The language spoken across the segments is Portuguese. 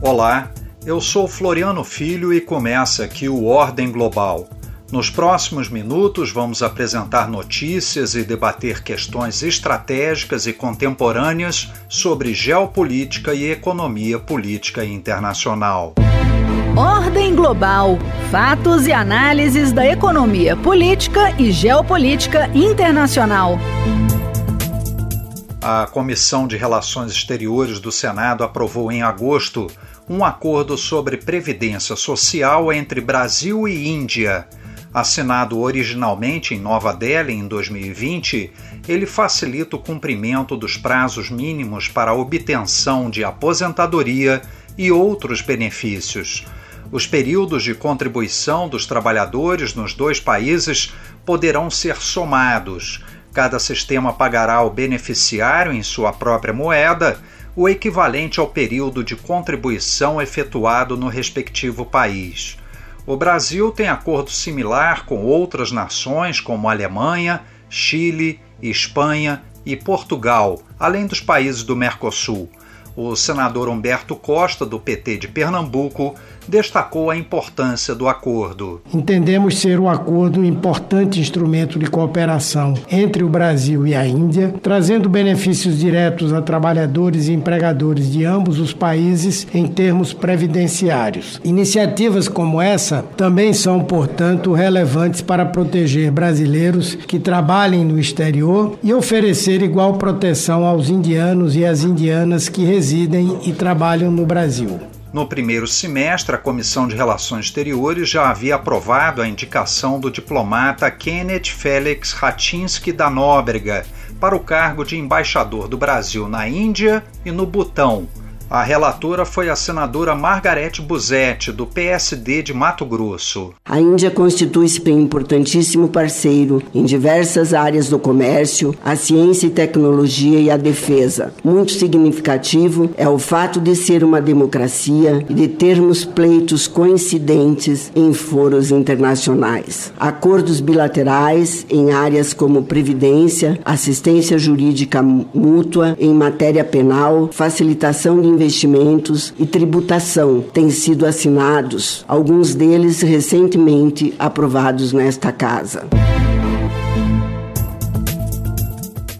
Olá, eu sou Floriano Filho e começa aqui o Ordem Global. Nos próximos minutos, vamos apresentar notícias e debater questões estratégicas e contemporâneas sobre geopolítica e economia política internacional. Ordem Global Fatos e análises da economia política e geopolítica internacional. A Comissão de Relações Exteriores do Senado aprovou em agosto um acordo sobre previdência social entre Brasil e Índia. Assinado originalmente em Nova Delhi em 2020, ele facilita o cumprimento dos prazos mínimos para a obtenção de aposentadoria e outros benefícios. Os períodos de contribuição dos trabalhadores nos dois países poderão ser somados Cada sistema pagará ao beneficiário em sua própria moeda o equivalente ao período de contribuição efetuado no respectivo país. O Brasil tem acordo similar com outras nações como Alemanha, Chile, Espanha e Portugal, além dos países do Mercosul. O senador Humberto Costa, do PT de Pernambuco, destacou a importância do acordo. Entendemos ser um acordo um importante instrumento de cooperação entre o Brasil e a Índia, trazendo benefícios diretos a trabalhadores e empregadores de ambos os países em termos previdenciários. Iniciativas como essa também são, portanto, relevantes para proteger brasileiros que trabalhem no exterior e oferecer igual proteção aos indianos e às indianas que residem e trabalham no Brasil. No primeiro semestre, a Comissão de Relações Exteriores já havia aprovado a indicação do diplomata Kenneth Felix Ratinsky da Nóbrega para o cargo de embaixador do Brasil na Índia e no Butão a relatora foi a senadora Margarete Buzetti, do PSD de Mato Grosso. A Índia constitui-se um importantíssimo parceiro em diversas áreas do comércio, a ciência e tecnologia e a defesa. Muito significativo é o fato de ser uma democracia e de termos pleitos coincidentes em foros internacionais. Acordos bilaterais em áreas como previdência, assistência jurídica mútua em matéria penal, facilitação de investimentos e tributação têm sido assinados, alguns deles recentemente aprovados nesta casa.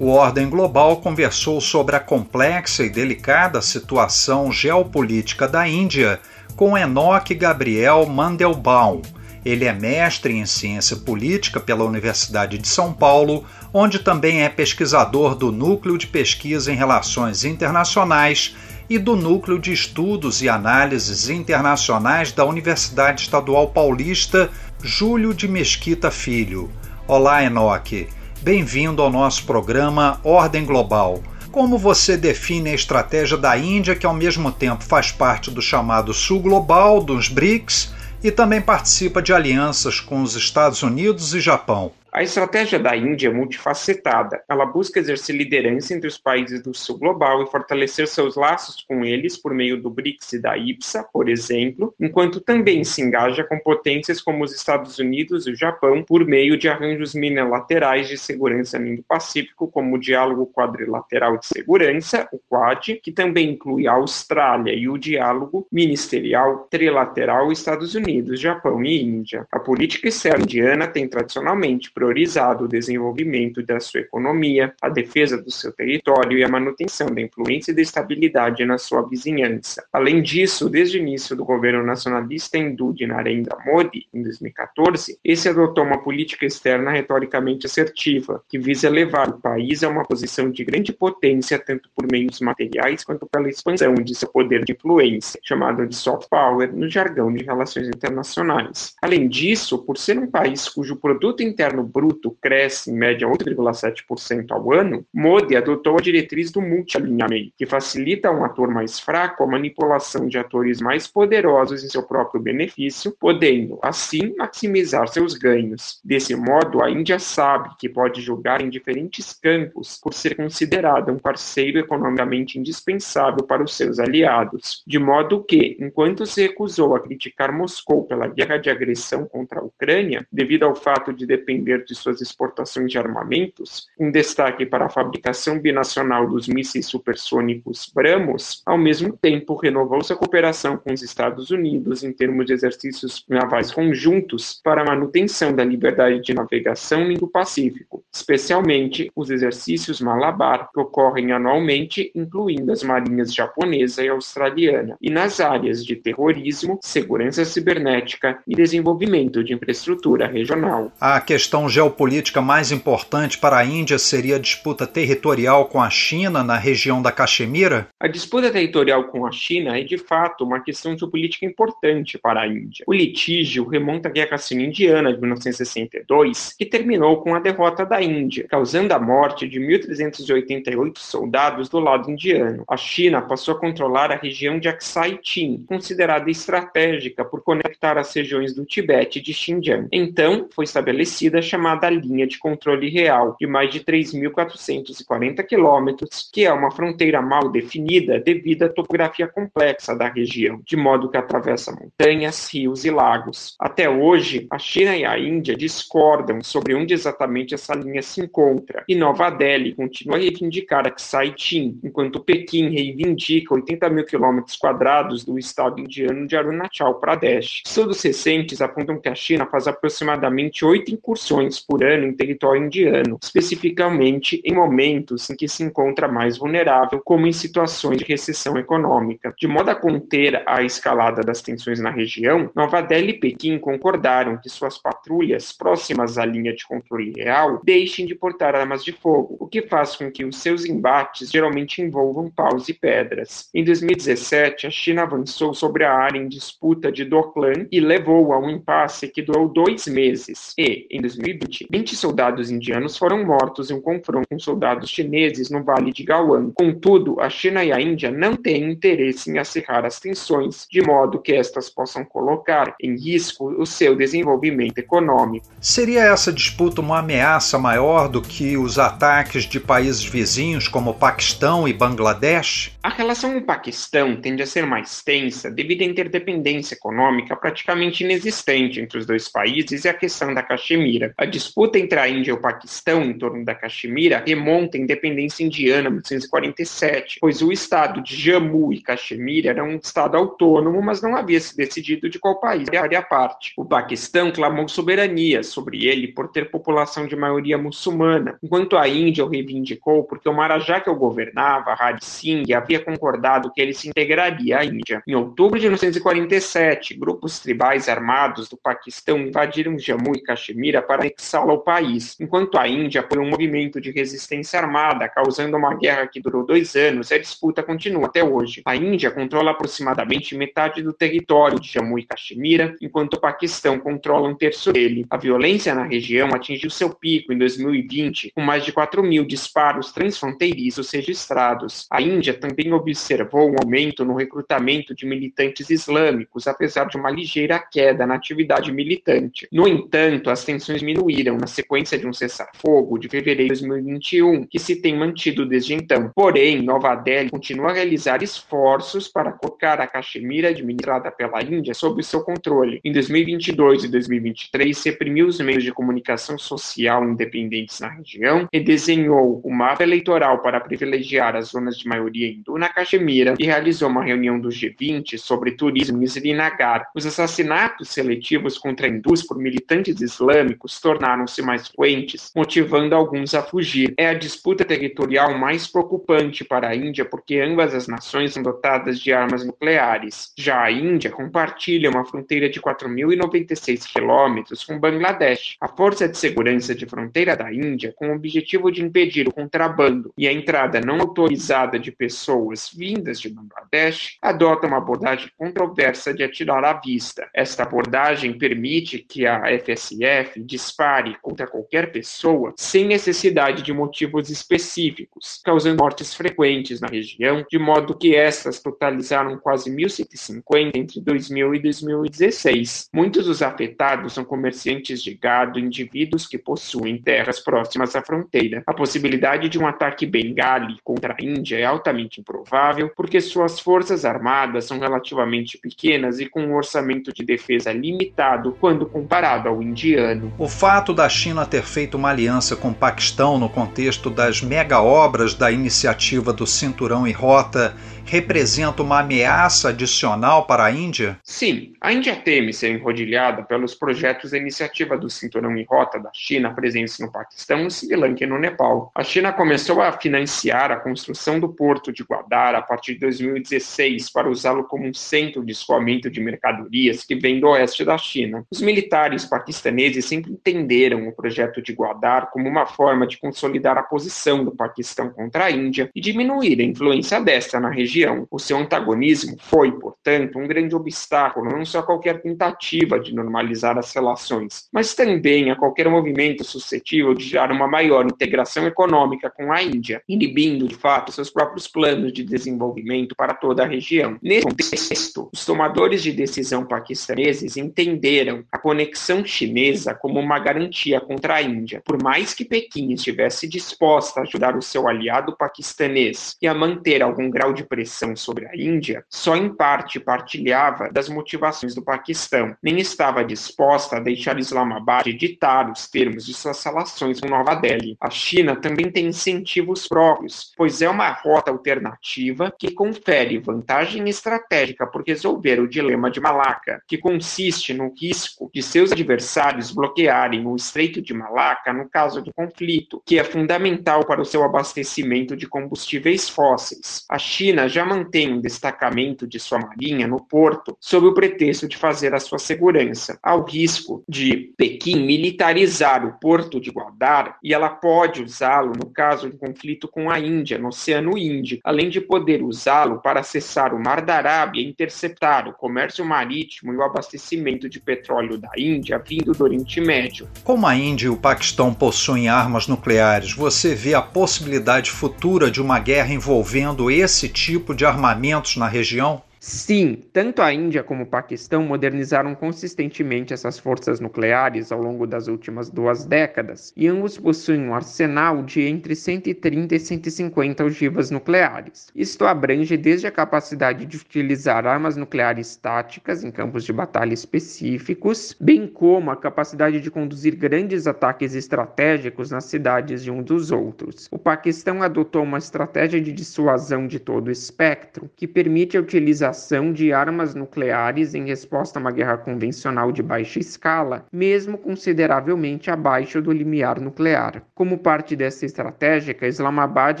O Ordem Global conversou sobre a complexa e delicada situação geopolítica da Índia com Enoch Gabriel Mandelbaum. Ele é mestre em ciência política pela Universidade de São Paulo, onde também é pesquisador do Núcleo de Pesquisa em Relações Internacionais e do Núcleo de Estudos e Análises Internacionais da Universidade Estadual Paulista Júlio de Mesquita Filho. Olá, Enoque. Bem-vindo ao nosso programa Ordem Global. Como você define a estratégia da Índia, que ao mesmo tempo faz parte do chamado Sul Global, dos BRICS, e também participa de alianças com os Estados Unidos e Japão? A estratégia da Índia é multifacetada. Ela busca exercer liderança entre os países do sul global e fortalecer seus laços com eles por meio do BRICS e da IPSA, por exemplo, enquanto também se engaja com potências como os Estados Unidos e o Japão por meio de arranjos unilaterais de segurança no Indo-Pacífico, como o Diálogo Quadrilateral de Segurança, o Quad, que também inclui a Austrália, e o Diálogo Ministerial Trilateral Estados Unidos, Japão e Índia. A política externa indiana tem tradicionalmente priorizado o desenvolvimento da sua economia, a defesa do seu território e a manutenção da influência e da estabilidade na sua vizinhança. Além disso, desde o início do governo nacionalista hindu de Narendra Modi, em 2014, esse adotou uma política externa retoricamente assertiva, que visa levar o país a uma posição de grande potência, tanto por meios materiais quanto pela expansão de seu poder de influência, chamado de soft power no jargão de relações internacionais. Além disso, por ser um país cujo produto interno bruto cresce em média 8,7% ao ano, Modi adotou a diretriz do multialinhamento, que facilita a um ator mais fraco a manipulação de atores mais poderosos em seu próprio benefício, podendo, assim, maximizar seus ganhos. Desse modo, a Índia sabe que pode jogar em diferentes campos por ser considerada um parceiro economicamente indispensável para os seus aliados, de modo que, enquanto se recusou a criticar Moscou pela guerra de agressão contra a Ucrânia, devido ao fato de depender de suas exportações de armamentos, com destaque para a fabricação binacional dos mísseis supersônicos BrahMos, ao mesmo tempo renovou sua cooperação com os Estados Unidos em termos de exercícios navais conjuntos para a manutenção da liberdade de navegação no Indo-Pacífico, especialmente os exercícios Malabar, que ocorrem anualmente, incluindo as marinhas japonesa e australiana, e nas áreas de terrorismo, segurança cibernética e desenvolvimento de infraestrutura regional. A questão geopolítica mais importante para a Índia seria a disputa territorial com a China na região da Caxemira? A disputa territorial com a China é de fato uma questão geopolítica importante para a Índia. O litígio remonta à Guerra Sino-Indiana de 1962, que terminou com a derrota da Índia, causando a morte de 1.388 soldados do lado indiano. A China passou a controlar a região de Aksai Chin, considerada estratégica por conectar as regiões do Tibete e de Xinjiang. Então, foi estabelecida a chamada linha de controle real, de mais de 3.440 quilômetros, que é uma fronteira mal definida devido à topografia complexa da região, de modo que atravessa montanhas, rios e lagos. Até hoje, a China e a Índia discordam sobre onde exatamente essa linha se encontra, e Nova Delhi continua a reivindicar Aksai Chin, enquanto Pequim reivindica 80 mil quilômetros quadrados do estado indiano de Arunachal Pradesh. Estudos recentes apontam que a China faz aproximadamente oito incursões por ano em território indiano, especificamente em momentos em que se encontra mais vulnerável, como em situações de recessão econômica. De modo a conter a escalada das tensões na região, Nova Delhi e Pequim concordaram que suas patrulhas próximas à linha de controle real deixem de portar armas de fogo, o que faz com que os seus embates geralmente envolvam paus e pedras. Em 2017, a China avançou sobre a área em disputa de Doklan e levou a um impasse que durou dois meses. E, em 2020, 20 soldados indianos foram mortos em um confronto com soldados chineses no Vale de Gawan. Contudo, a China e a Índia não têm interesse em acirrar as tensões, de modo que estas possam colocar em risco o seu desenvolvimento econômico. Seria essa disputa uma ameaça maior do que os ataques de países vizinhos como Paquistão e Bangladesh? A relação com o Paquistão tende a ser mais tensa devido à interdependência econômica praticamente inexistente entre os dois países e a questão da Caxemira. A disputa entre a Índia e o Paquistão em torno da Caxemira remonta à independência indiana em 1947, pois o estado de Jammu e Caxemira era um estado autônomo, mas não havia se decidido de qual país faria parte. O Paquistão clamou soberania sobre ele por ter população de maioria muçulmana, enquanto a Índia o reivindicou porque o Marajá que o governava, Hari Singh, havia concordado que ele se integraria à Índia. Em outubro de 1947, grupos tribais armados do Paquistão invadiram Jammu e Caxemira para anexá-lo ao país, enquanto a Índia apoiou um movimento de resistência armada, causando uma guerra que durou dois anos e a disputa continua até hoje. A Índia controla aproximadamente metade do território de Jammu e Caxemira, enquanto o Paquistão controla um terço dele. A violência na região atingiu seu pico em 2020, com mais de 4 mil disparos transfronteiriços registrados. A Índia também observou um aumento no recrutamento de militantes islâmicos, apesar de uma ligeira queda na atividade militante. No entanto, as tensões diminuíram na sequência de um cessar-fogo de fevereiro de 2021, que se tem mantido desde então. Porém, Nova Delhi continua a realizar esforços para colocar a Caxemira administrada pela Índia sob seu controle. Em 2022 e 2023, reprimiu os meios de comunicação social independentes na região e desenhou o mapa eleitoral para privilegiar as zonas de maioria hindu na Caxemira e realizou uma reunião do G20 sobre turismo em Srinagar. Os assassinatos seletivos contra hindus por militantes islâmicos tornaram-se mais frequentes, motivando alguns a fugir. É a disputa territorial mais preocupante para a Índia porque ambas as nações são dotadas de armas nucleares. Já a Índia compartilha uma fronteira de 4.096 quilômetros com Bangladesh. A Força de Segurança de Fronteira da Índia, com o objetivo de impedir o contrabando e a entrada não autorizada de pessoas vindas de Bangladesh, adota uma abordagem controversa de atirar à vista. Esta abordagem permite que a FSF dispare contra qualquer pessoa sem necessidade de motivos específicos, causando mortes frequentes na região, de modo que totalizaram totalizaram quase 1.150 entre 2000 e 2016. Muitos dos afetados são comerciantes de gado, indivíduos que possuem terras próximas à fronteira. A possibilidade de um ataque bengali contra a Índia é altamente improvável, porque suas forças armadas são relativamente pequenas e com um orçamento de defesa limitado quando comparado ao indiano. O fato da China ter feito uma aliança com o Paquistão no contexto das mega obras da iniciativa do Cinturão e Rota representa uma ameaça adicional para a Índia? Sim, a Índia teme ser enrodilhada pelos projetos da iniciativa do Cinturão e Rota da China presentes no Paquistão, no Sri Lanka e no Nepal. A China começou a financiar a construção do porto de Guadar a partir de 2016 para usá-lo como um centro de escoamento de mercadorias que vem do oeste da China. Os militares paquistaneses sempre entenderam o projeto de Guadar como uma forma de consolidar a posição do Paquistão contra a Índia e diminuir a influência desta na região região. O seu antagonismo foi, portanto, um grande obstáculo não só a qualquer tentativa de normalizar as relações, mas também a qualquer movimento suscetível de gerar uma maior integração econômica com a Índia, inibindo, de fato, seus próprios planos de desenvolvimento para toda a região. Nesse contexto, os tomadores de decisão paquistaneses entenderam a conexão chinesa como uma garantia contra a Índia. Por mais que Pequim estivesse disposta a ajudar o seu aliado paquistanês e a manter algum grau de pressão pressão sobre a Índia só em parte partilhava das motivações do Paquistão, nem estava disposta a deixar Islamabad ditar os termos de suas relações com Nova Delhi. A China também tem incentivos próprios, pois é uma rota alternativa que confere vantagem estratégica por resolver o dilema de Malaca, que consiste no risco de seus adversários bloquearem o Estreito de Malaca no caso de conflito, que é fundamental para o seu abastecimento de combustíveis fósseis. A China já já mantém um destacamento de sua marinha no porto sob o pretexto de fazer a sua segurança, ao risco de Pequim militarizar o porto de Guadar e ela pode usá-lo no caso de conflito com a Índia, no Oceano Índico, além de poder usá-lo para acessar o Mar da Arábia e interceptar o comércio marítimo e o abastecimento de petróleo da Índia vindo do Oriente Médio. Como a Índia e o Paquistão possuem armas nucleares, você vê a possibilidade futura de uma guerra envolvendo esse tipo tipo de armamentos na região? Sim, tanto a Índia como o Paquistão modernizaram consistentemente essas forças nucleares ao longo das últimas duas décadas, e ambos possuem um arsenal de entre 130 e 150 ogivas nucleares. Isto abrange desde a capacidade de utilizar armas nucleares táticas em campos de batalha específicos, bem como a capacidade de conduzir grandes ataques estratégicos nas cidades de um dos outros. O Paquistão adotou uma estratégia de dissuasão de todo o espectro, que permite a utilização utilização de armas nucleares em resposta a uma guerra convencional de baixa escala, mesmo consideravelmente abaixo do limiar nuclear. Como parte dessa estratégia, Islamabad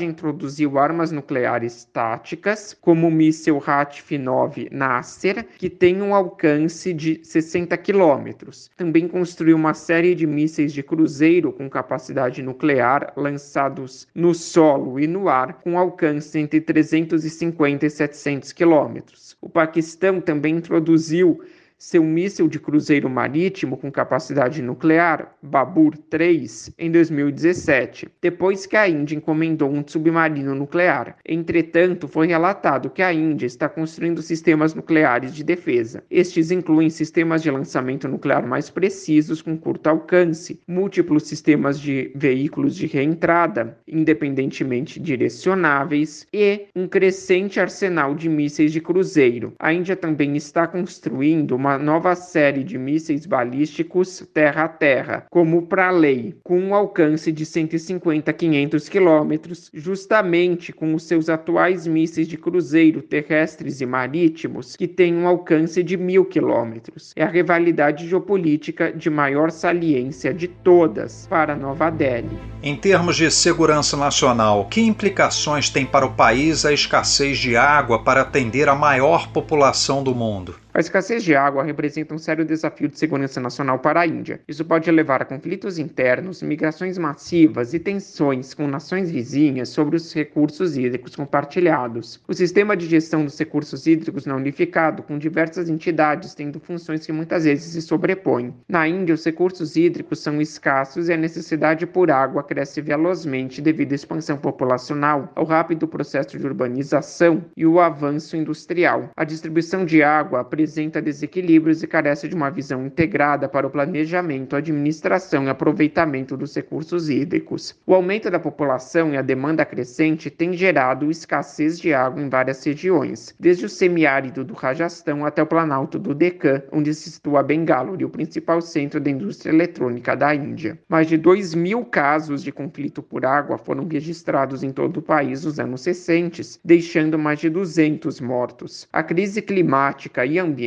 introduziu armas nucleares táticas, como o míssil Hatf-9 Nasser, que tem um alcance de 60 quilômetros. Também construiu uma série de mísseis de cruzeiro com capacidade nuclear lançados no solo e no ar, com alcance entre 350 e 700 quilômetros. O Paquistão também introduziu seu míssil de cruzeiro marítimo com capacidade nuclear, Babur 3, em 2017, depois que a Índia encomendou um submarino nuclear. Entretanto, foi relatado que a Índia está construindo sistemas nucleares de defesa. Estes incluem sistemas de lançamento nuclear mais precisos com curto alcance, múltiplos sistemas de veículos de reentrada, independentemente direcionáveis, e um crescente arsenal de mísseis de cruzeiro. A Índia também está construindo uma uma nova série de mísseis balísticos terra-a-terra, como para lei, com um alcance de 150 a 500 quilômetros, justamente com os seus atuais mísseis de cruzeiro terrestres e marítimos, que têm um alcance de mil quilômetros. É a rivalidade geopolítica de maior saliência de todas para Nova Delhi. Em termos de segurança nacional, que implicações tem para o país a escassez de água para atender a maior população do mundo? A escassez de água representa um sério desafio de segurança nacional para a Índia. Isso pode levar a conflitos internos, migrações massivas e tensões com nações vizinhas sobre os recursos hídricos compartilhados. O sistema de gestão dos recursos hídricos não unificado, com diversas entidades tendo funções que muitas vezes se sobrepõem. Na Índia, os recursos hídricos são escassos e a necessidade por água cresce velozmente devido à expansão populacional, ao rápido processo de urbanização e o avanço industrial. A distribuição de água apresenta desequilíbrios e carece de uma visão integrada para o planejamento, administração e aproveitamento dos recursos hídricos. O aumento da população e a demanda crescente têm gerado escassez de água em várias regiões, desde o semiárido do Rajastão até o planalto do Deccan, onde se situa Bengaluru, o principal centro da indústria eletrônica da Índia. Mais de 2 mil casos de conflito por água foram registrados em todo o país nos anos recentes, deixando mais de 200 mortos. A crise climática e ambiental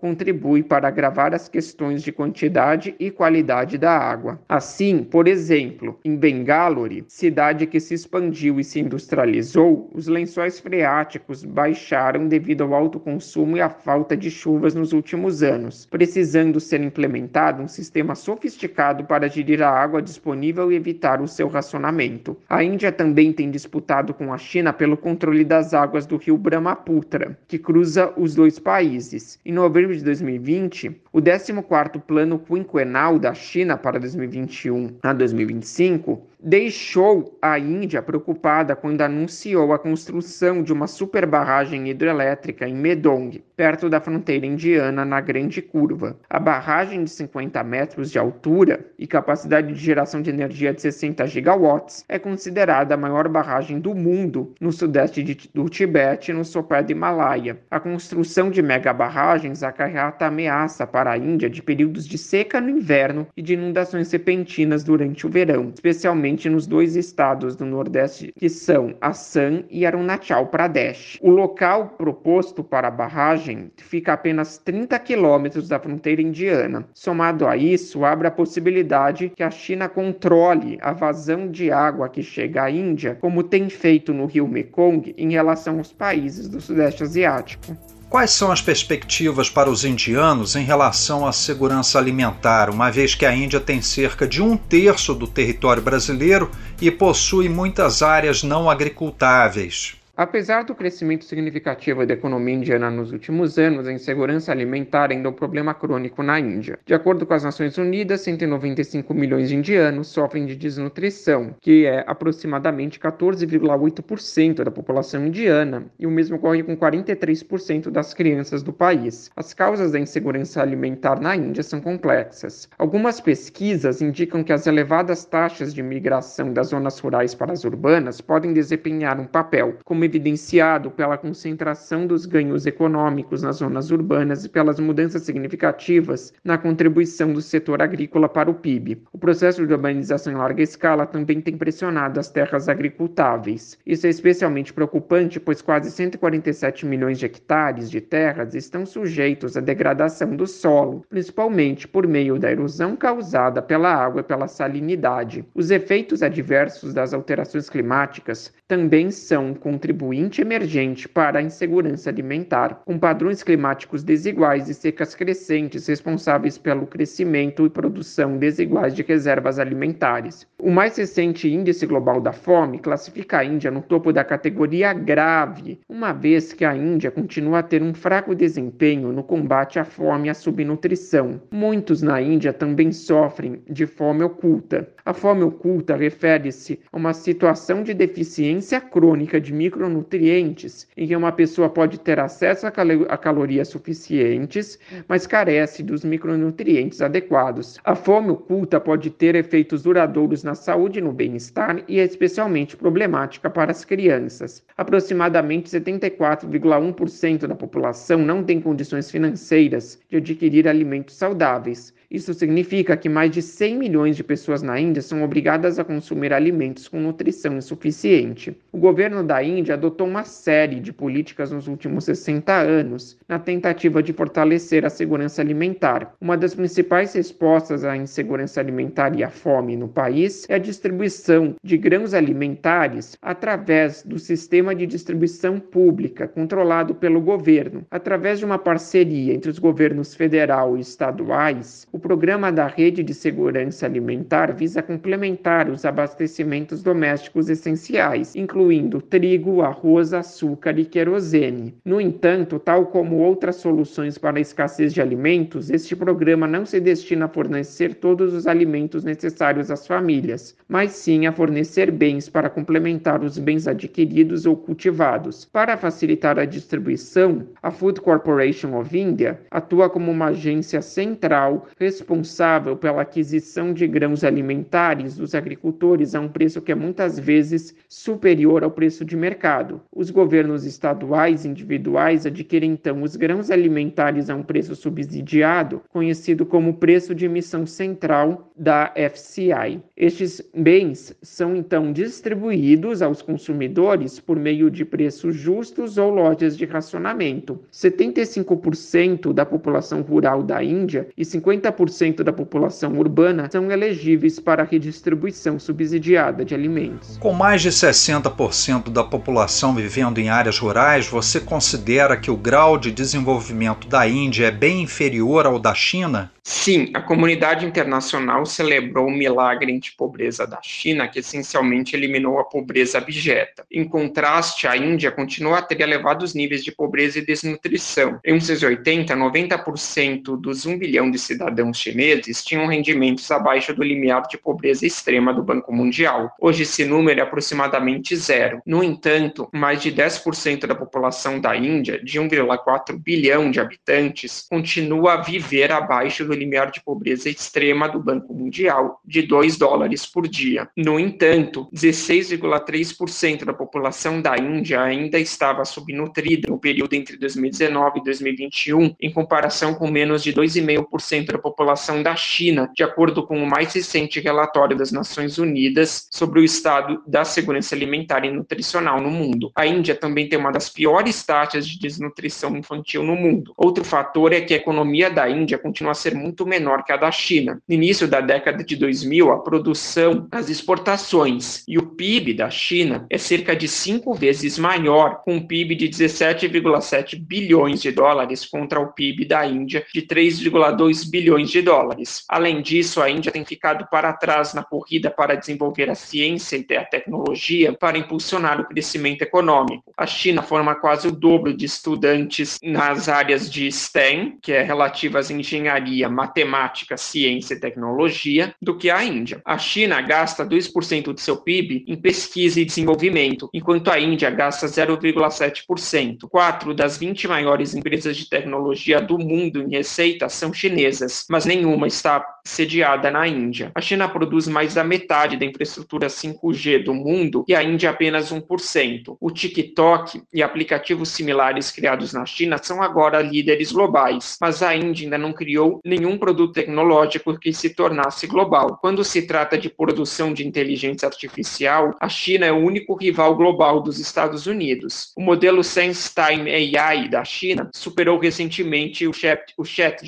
contribui para agravar as questões de quantidade e qualidade da água. Assim, por exemplo, em Bengaluru, cidade que se expandiu e se industrializou, os lençóis freáticos baixaram devido ao alto consumo e à falta de chuvas nos últimos anos, precisando ser implementado um sistema sofisticado para gerir a água disponível e evitar o seu racionamento. A Índia também tem disputado com a China pelo controle das águas do rio Brahmaputra, que cruza os dois países. Em novembro de 2020, o 14º Plano Quinquenal da China para 2021 a 2025 deixou a Índia preocupada quando anunciou a construção de uma super barragem hidrelétrica em Medong, perto da fronteira indiana, na Grande Curva. A barragem de 50 metros de altura e capacidade de geração de energia de 60 gigawatts é considerada a maior barragem do mundo no sudeste de, do Tibete, no sopé do Himalaia. A construção de mega barragens acarreta ameaça para a Índia de períodos de seca no inverno e de inundações repentinas durante o verão, especialmente nos dois estados do Nordeste, que são Assam e Arunachal Pradesh. O local proposto para a barragem fica a apenas 30 quilômetros da fronteira indiana. Somado a isso, abre a possibilidade que a China controle a vazão de água que chega à Índia, como tem feito no rio Mekong em relação aos países do Sudeste Asiático. Quais são as perspectivas para os indianos em relação à segurança alimentar, uma vez que a Índia tem cerca de um terço do território brasileiro e possui muitas áreas não agricultáveis? Apesar do crescimento significativo da economia indiana nos últimos anos, a insegurança alimentar ainda é um problema crônico na Índia. De acordo com as Nações Unidas, 195 milhões de indianos sofrem de desnutrição, que é aproximadamente 14,8% da população indiana, e o mesmo ocorre com 43% das crianças do país. As causas da insegurança alimentar na Índia são complexas. Algumas pesquisas indicam que as elevadas taxas de migração das zonas rurais para as urbanas podem desempenhar um papel como evidenciado pela concentração dos ganhos econômicos nas zonas urbanas e pelas mudanças significativas na contribuição do setor agrícola para o PIB. O processo de urbanização em larga escala também tem pressionado as terras agricultáveis. Isso é especialmente preocupante, pois quase 147 milhões de hectares de terras estão sujeitos à degradação do solo, principalmente por meio da erosão causada pela água e pela salinidade. Os efeitos adversos das alterações climáticas também são contribuintes contribuinte emergente para a insegurança alimentar, com padrões climáticos desiguais e secas crescentes responsáveis pelo crescimento e produção desiguais de reservas alimentares. O mais recente Índice Global da Fome classifica a Índia no topo da categoria grave, uma vez que a Índia continua a ter um fraco desempenho no combate à fome e à subnutrição. Muitos na Índia também sofrem de fome oculta. A fome oculta refere-se a uma situação de deficiência crônica de micro micronutrientes, em que uma pessoa pode ter acesso a, cal a calorias suficientes, mas carece dos micronutrientes adequados. A fome oculta pode ter efeitos duradouros na saúde e no bem-estar e é especialmente problemática para as crianças. Aproximadamente 74,1% da população não tem condições financeiras de adquirir alimentos saudáveis Isso significa que mais de 100 milhões de pessoas na Índia são obrigadas a consumir alimentos com nutrição insuficiente. O governo da Índia adotou uma série de políticas nos últimos 60 anos na tentativa de fortalecer a segurança alimentar. Uma das principais respostas à insegurança alimentar e à fome no país é a distribuição de grãos alimentares através do sistema de distribuição pública controlado pelo governo, através de uma parceria entre os governos federal e estaduais. O programa da Rede de Segurança Alimentar visa complementar os abastecimentos domésticos essenciais, incluindo trigo, arroz, açúcar e querosene. No entanto, tal como outras soluções para a escassez de alimentos, este programa não se destina a fornecer todos os alimentos necessários às famílias, mas sim a fornecer bens para complementar os bens adquiridos ou cultivados. Para facilitar a distribuição, a Food Corporation of India atua como uma agência central responsável pela aquisição de grãos alimentares dos agricultores a um preço que é muitas vezes superior ao preço de mercado. Os governos estaduais individuais adquirem então os grãos alimentares a um preço subsidiado, conhecido como preço de emissão central da FCI. Estes bens são então distribuídos aos consumidores por meio de preços justos ou lojas de racionamento. 75% da população rural da Índia e 50% da população urbana são elegíveis para a redistribuição subsidiada de alimentos. Com mais de 60% da população vivendo em áreas rurais, você considera que o grau de desenvolvimento da Índia é bem inferior ao da China? Sim, a comunidade internacional celebrou o milagre anti-pobreza da China, que essencialmente eliminou a pobreza abjeta. Em contraste, a Índia continua a ter elevados níveis de pobreza e desnutrição. Em 1980, 90% dos 1 bilhão de cidadãos chineses tinham rendimentos abaixo do limiar de pobreza extrema do Banco Mundial. Hoje esse número é aproximadamente zero. No entanto, mais de 10% da população da Índia, de 1,4 bilhão de habitantes, continua a viver abaixo do limiar de pobreza extrema do Banco Mundial, de 2 dólares por dia. No entanto, 16,3% da população da Índia ainda estava subnutrida no período entre 2019 e 2021, em comparação com menos de 2,5% da população da China, de acordo com o mais recente relatório das Nações Unidas sobre o estado da segurança alimentar e nutricional no mundo. A Índia também tem uma das piores taxas de desnutrição infantil no mundo. Outro fator é que a economia da Índia continua a ser muito menor que a da China. No início da década de 2000, a produção, as exportações e o PIB da China é cerca de cinco vezes maior, com um PIB de 17,7 bilhões de dólares contra o PIB da Índia de 3,2 bilhões de dólares. Além disso, a Índia tem ficado para trás na corrida para desenvolver a ciência e a tecnologia para impulsionar o crescimento econômico. A China forma quase o dobro de estudantes nas áreas de STEM, que é relativas à engenharia, matemática, ciência e tecnologia do que a Índia. A China gasta 2% do seu PIB em pesquisa e desenvolvimento, enquanto a Índia gasta 0,7%. Quatro das 20 maiores empresas de tecnologia do mundo em receita são chinesas, mas nenhuma está sediada na Índia. A China produz mais da metade da infraestrutura 5G do mundo e a Índia apenas 1%. O TikTok e aplicativos similares criados na China são agora líderes globais, mas a Índia ainda não criou nenhum produto tecnológico que se tornasse global. Quando se trata de produção de inteligência artificial, a China é o único rival global dos Estados Unidos. O modelo SenseTime AI da China superou recentemente o Chat, o Chat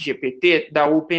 da OpenAI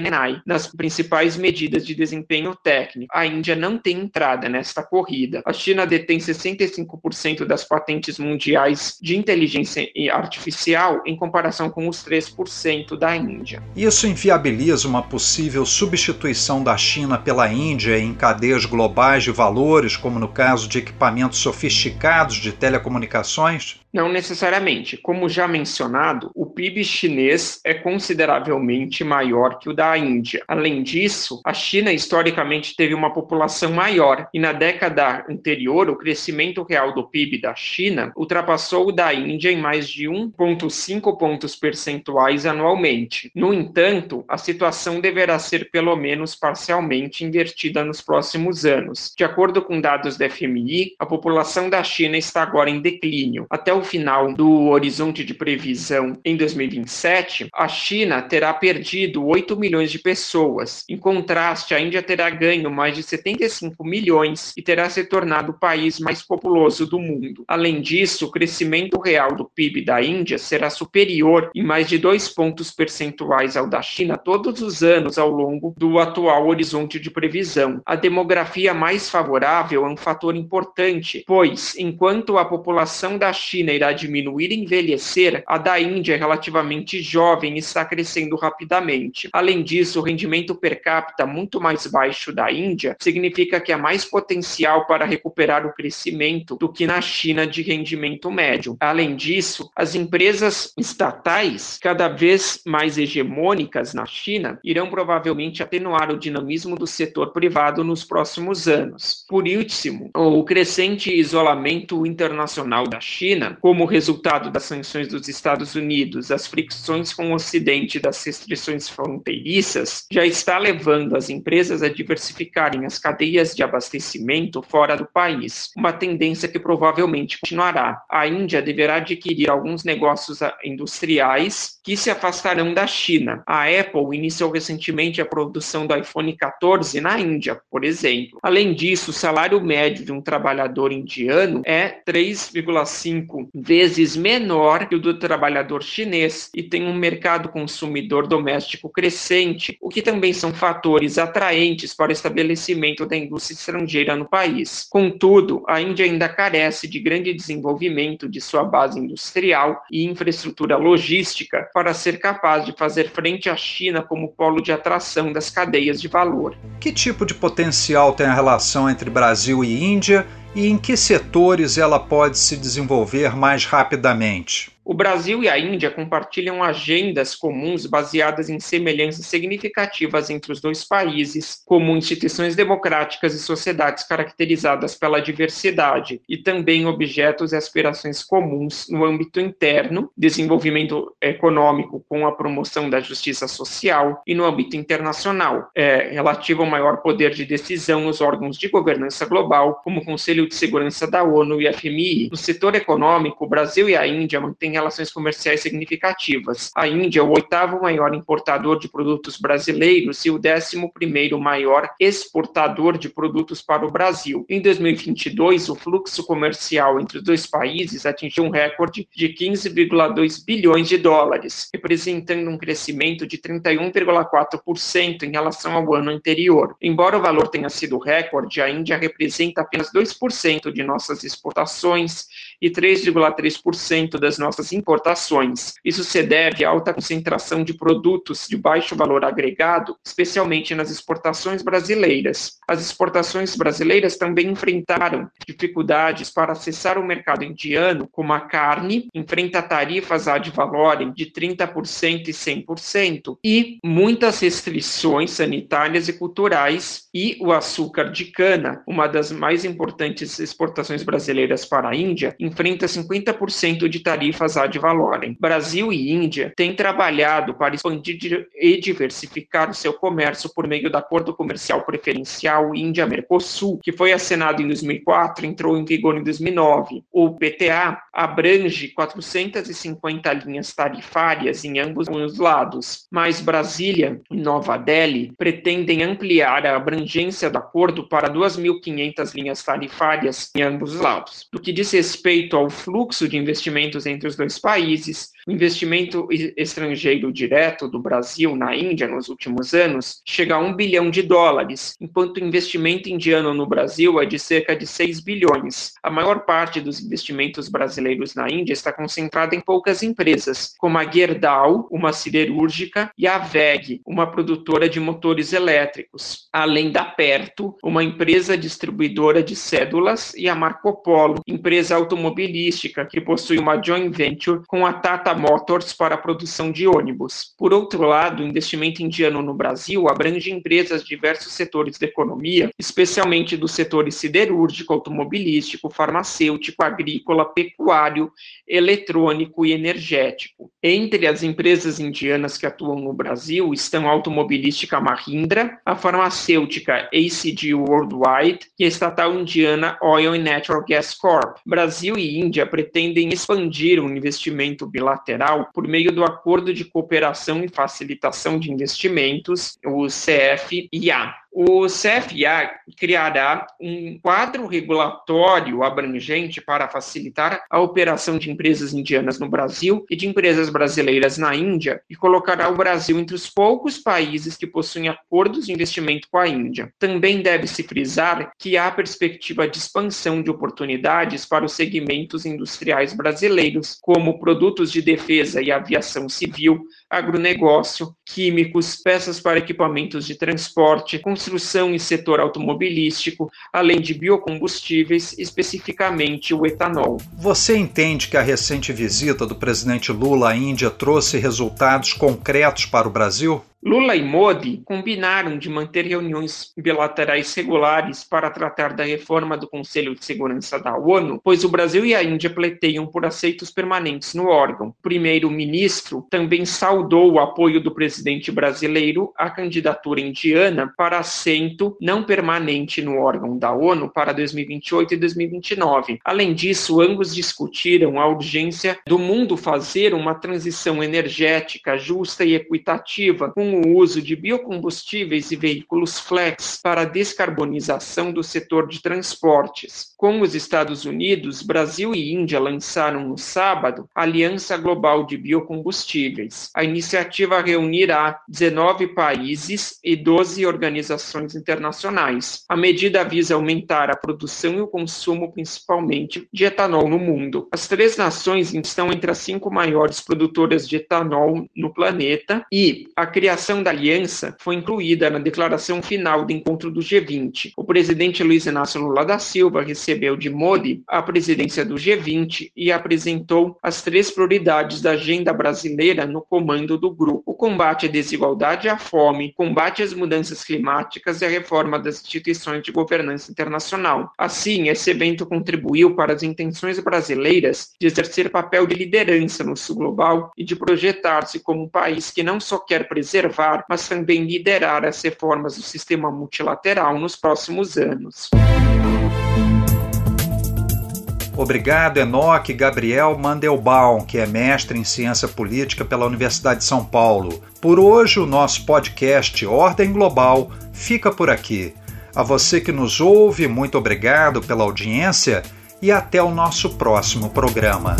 nas principais medidas de desempenho técnico. A Índia não tem entrada nesta corrida. A China detém 65% das patentes mundiais de inteligência artificial em comparação com os 3% da Índia. Isso inviabiliza uma possível substituição da China pela Índia em cadeias globais de valores, como no caso de equipamentos sofisticados de telecomunicações? Não necessariamente. Como já mencionado, o PIB chinês é consideravelmente maior que o da Índia. Além disso, a China historicamente teve uma população maior e na década anterior o crescimento real do PIB da China ultrapassou o da Índia em mais de 1,5 pontos percentuais anualmente. No entanto, a situação deverá ser pelo menos parcialmente invertida nos próximos anos. De acordo com dados da FMI, a população da China está agora em declínio. Até o o final do horizonte de previsão em 2027, a China terá perdido 8 milhões de pessoas. Em contraste, a Índia terá ganho mais de 75 milhões e terá se tornado o país mais populoso do mundo. Além disso, o crescimento real do PIB da Índia será superior em mais de dois pontos percentuais ao da China todos os anos ao longo do atual horizonte de previsão. A demografia mais favorável é um fator importante, pois, enquanto a população da China irá diminuir e envelhecer, a da Índia é relativamente jovem e está crescendo rapidamente. Além disso, o rendimento per capita muito mais baixo da Índia significa que há mais potencial para recuperar o crescimento do que na China de rendimento médio. Além disso, as empresas estatais, cada vez mais hegemônicas na China, irão provavelmente atenuar o dinamismo do setor privado nos próximos anos. Por último, o crescente isolamento internacional da China, como resultado das sanções dos Estados Unidos, as fricções com o Ocidente das restrições fronteiriças, já está levando as empresas a diversificarem as cadeias de abastecimento fora do país, uma tendência que provavelmente continuará. A Índia deverá adquirir alguns negócios industriais que se afastarão da China. A Apple iniciou recentemente a produção do iPhone 14 na Índia, por exemplo. Além disso, o salário médio de um trabalhador indiano é 3,5 vezes menor que o do trabalhador chinês e tem um mercado consumidor doméstico crescente, o que também são fatores atraentes para o estabelecimento da indústria estrangeira no país. Contudo, a Índia ainda carece de grande desenvolvimento de sua base industrial e infraestrutura logística para ser capaz de fazer frente à China como polo de atração das cadeias de valor. Que tipo de potencial tem a relação entre Brasil e Índia e em que setores ela pode se desenvolver mais rapidamente? O Brasil e a Índia compartilham agendas comuns baseadas em semelhanças significativas entre os dois países, como instituições democráticas e sociedades caracterizadas pela diversidade, e também objetos e aspirações comuns no âmbito interno, desenvolvimento econômico com a promoção da justiça social, e no âmbito internacional, é, relativo ao maior poder de decisão nos órgãos de governança global, como o Conselho de Segurança da ONU e FMI. No setor econômico, o Brasil e a Índia mantêm relações comerciais significativas. A Índia é o oitavo maior importador de produtos brasileiros e o décimo primeiro maior exportador de produtos para o Brasil. Em 2022, o fluxo comercial entre os dois países atingiu um recorde de 15,2 bilhões de dólares, representando um crescimento de 31,4% em relação ao ano anterior. Embora o valor tenha sido recorde, a Índia representa apenas 2% de nossas exportações e 3,3% das nossas importações. Isso se deve à alta concentração de produtos de baixo valor agregado, especialmente nas exportações brasileiras. As exportações brasileiras também enfrentaram dificuldades para acessar o mercado indiano, como a carne, enfrenta tarifas ad valorem de 30% e 100%, e muitas restrições sanitárias e culturais, e o açúcar de cana, uma das mais importantes exportações brasileiras para a Índia, enfrenta 50% de tarifas ad valorem. Brasil e Índia têm trabalhado para expandir e diversificar o seu comércio por meio do Acordo Comercial Preferencial Índia-Mercosul, que foi assinado em 2004 e entrou em vigor em 2009. O PTA abrange 450 linhas tarifárias em ambos os lados, mas Brasília e Nova Delhi pretendem ampliar a abrangência do acordo para 2.500 linhas tarifárias em ambos os lados. Do que diz respeito ao fluxo de investimentos entre os dois países, o investimento estrangeiro direto do Brasil na Índia nos últimos anos chega a um bilhão de dólares, enquanto o investimento indiano no Brasil é de cerca de 6 bilhões. A maior parte dos investimentos brasileiros na Índia está concentrada em poucas empresas, como a Gerdau, uma siderúrgica, e a VEG, uma produtora de motores elétricos, além da Perto, uma empresa distribuidora de cédulas, e a Marco Polo, empresa automobilística que possui uma joint venture com a Tata Tata Motors para a produção de ônibus. Por outro lado, o investimento indiano no Brasil abrange empresas de diversos setores da economia, especialmente dos setores siderúrgico, automobilístico, farmacêutico, agrícola, pecuário, eletrônico e energético. Entre as empresas indianas que atuam no Brasil estão a automobilística Mahindra, a farmacêutica ACG Worldwide e a estatal indiana Oil and Natural Gas Corp. Brasil e Índia pretendem expandir o investimento bilateral por meio do Acordo de Cooperação e Facilitação de Investimentos, o CFIA. O CFA criará um quadro regulatório abrangente para facilitar a operação de empresas indianas no Brasil e de empresas brasileiras na Índia e colocará o Brasil entre os poucos países que possuem acordos de investimento com a Índia. Também deve-se frisar que há perspectiva de expansão de oportunidades para os segmentos industriais brasileiros, como produtos de defesa e aviação civil, agronegócio, químicos, peças para equipamentos de transporte, construção e setor automobilístico, além de biocombustíveis, especificamente o etanol. Você entende que a recente visita do presidente Lula à Índia trouxe resultados concretos para o Brasil? Lula e Modi combinaram de manter reuniões bilaterais regulares para tratar da reforma do Conselho de Segurança da ONU, pois o Brasil e a Índia pleteiam por aceitos permanentes no órgão. O primeiro-ministro também saudou o apoio do presidente brasileiro à candidatura indiana para assento não permanente no órgão da ONU para 2028 e 2029. Além disso, ambos discutiram a urgência do mundo fazer uma transição energética justa e equitativa com o uso de biocombustíveis e veículos flex para a descarbonização do setor de transportes. Com os Estados Unidos, Brasil e Índia lançaram no sábado a Aliança Global de Biocombustíveis. A iniciativa reunirá 19 países e 12 organizações internacionais. A medida visa aumentar a produção e o consumo, principalmente de etanol no mundo. As três nações estão entre as cinco maiores produtoras de etanol no planeta e a criação criação da aliança foi incluída na declaração final do encontro do G20. O presidente Luiz Inácio Lula da Silva recebeu de Modi a presidência do G20 e apresentou as três prioridades da agenda brasileira no comando do grupo: o combate à desigualdade e à fome, combate às mudanças climáticas e a reforma das instituições de governança internacional. Assim, esse evento contribuiu para as intenções brasileiras de exercer papel de liderança no sul global e de projetar-se como um país que não só quer preservar observar, mas também liderar as reformas do sistema multilateral nos próximos anos. Obrigado, Enoque Gabriel Mandelbaum, que é mestre em ciência política pela Universidade de São Paulo. Por hoje, o nosso podcast Ordem Global fica por aqui. A você que nos ouve, muito obrigado pela audiência e até o nosso próximo programa.